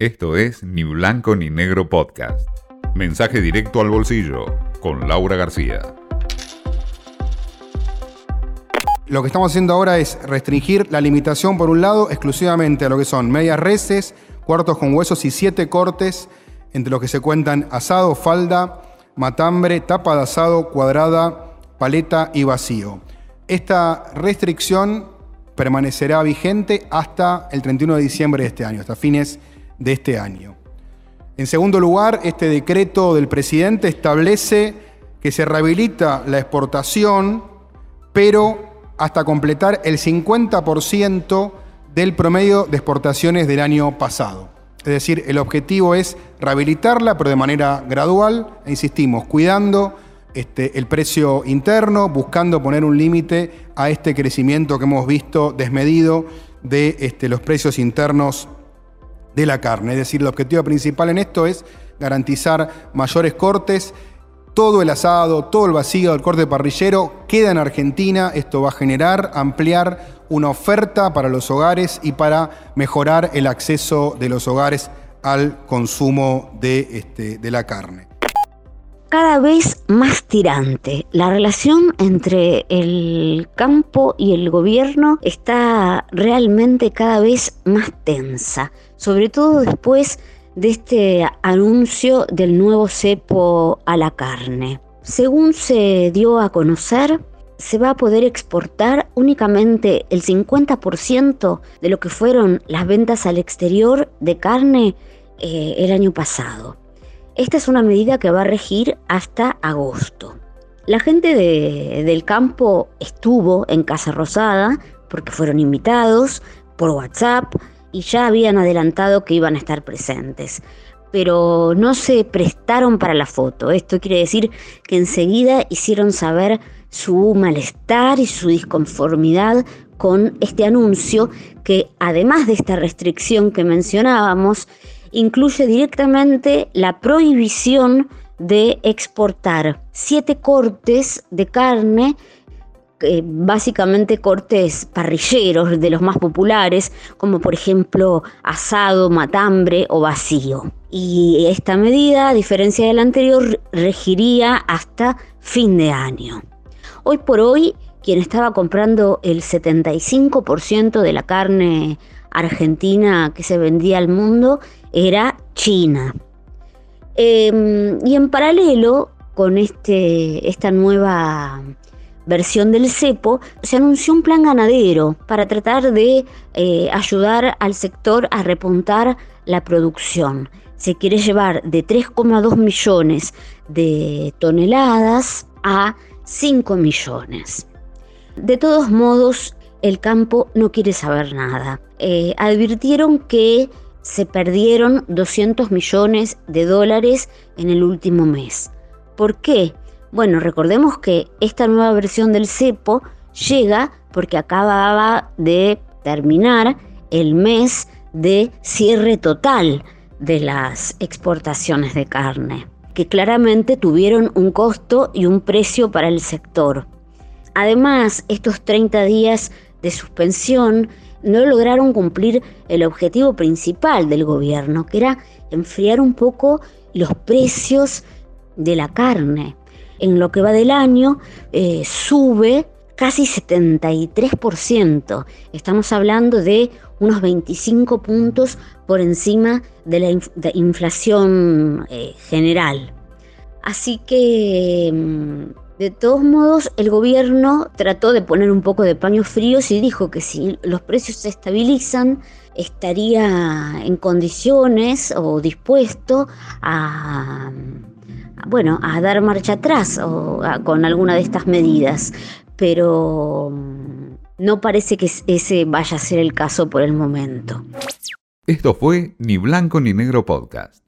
Esto es Ni Blanco ni Negro Podcast. Mensaje directo al bolsillo con Laura García. Lo que estamos haciendo ahora es restringir la limitación, por un lado, exclusivamente a lo que son medias reces, cuartos con huesos y siete cortes, entre los que se cuentan asado, falda, matambre, tapa de asado, cuadrada, paleta y vacío. Esta restricción permanecerá vigente hasta el 31 de diciembre de este año, hasta fines de este año. En segundo lugar, este decreto del presidente establece que se rehabilita la exportación, pero hasta completar el 50% del promedio de exportaciones del año pasado. Es decir, el objetivo es rehabilitarla, pero de manera gradual, e insistimos, cuidando este, el precio interno, buscando poner un límite a este crecimiento que hemos visto desmedido de este, los precios internos de la carne. Es decir, el objetivo principal en esto es garantizar mayores cortes. Todo el asado, todo el vacío del corte parrillero queda en Argentina. Esto va a generar, ampliar una oferta para los hogares y para mejorar el acceso de los hogares al consumo de, este, de la carne cada vez más tirante. La relación entre el campo y el gobierno está realmente cada vez más tensa, sobre todo después de este anuncio del nuevo cepo a la carne. Según se dio a conocer, se va a poder exportar únicamente el 50% de lo que fueron las ventas al exterior de carne eh, el año pasado. Esta es una medida que va a regir hasta agosto. La gente del campo estuvo en Casa Rosada porque fueron invitados por WhatsApp y ya habían adelantado que iban a estar presentes. Pero no se prestaron para la foto. Esto quiere decir que enseguida hicieron saber su malestar y su disconformidad con este anuncio que además de esta restricción que mencionábamos, incluye directamente la prohibición de exportar siete cortes de carne, básicamente cortes parrilleros de los más populares, como por ejemplo asado, matambre o vacío. Y esta medida, a diferencia de la anterior, regiría hasta fin de año. Hoy por hoy, quien estaba comprando el 75% de la carne argentina que se vendía al mundo era China. Em, y en paralelo con este, esta nueva versión del cepo, se anunció un plan ganadero para tratar de eh, ayudar al sector a repuntar la producción. Se quiere llevar de 3,2 millones de toneladas a 5 millones. De todos modos, el campo no quiere saber nada. Eh, advirtieron que se perdieron 200 millones de dólares en el último mes. ¿Por qué? Bueno, recordemos que esta nueva versión del cepo llega porque acababa de terminar el mes de cierre total de las exportaciones de carne, que claramente tuvieron un costo y un precio para el sector. Además, estos 30 días de suspensión no lograron cumplir el objetivo principal del gobierno, que era enfriar un poco los precios de la carne. En lo que va del año eh, sube casi 73%. Estamos hablando de unos 25 puntos por encima de la inflación eh, general. Así que mm, de todos modos, el gobierno trató de poner un poco de paños fríos y dijo que si los precios se estabilizan, estaría en condiciones o dispuesto a, bueno, a dar marcha atrás o con alguna de estas medidas. Pero mm, no parece que ese vaya a ser el caso por el momento. Esto fue Ni Blanco ni Negro Podcast.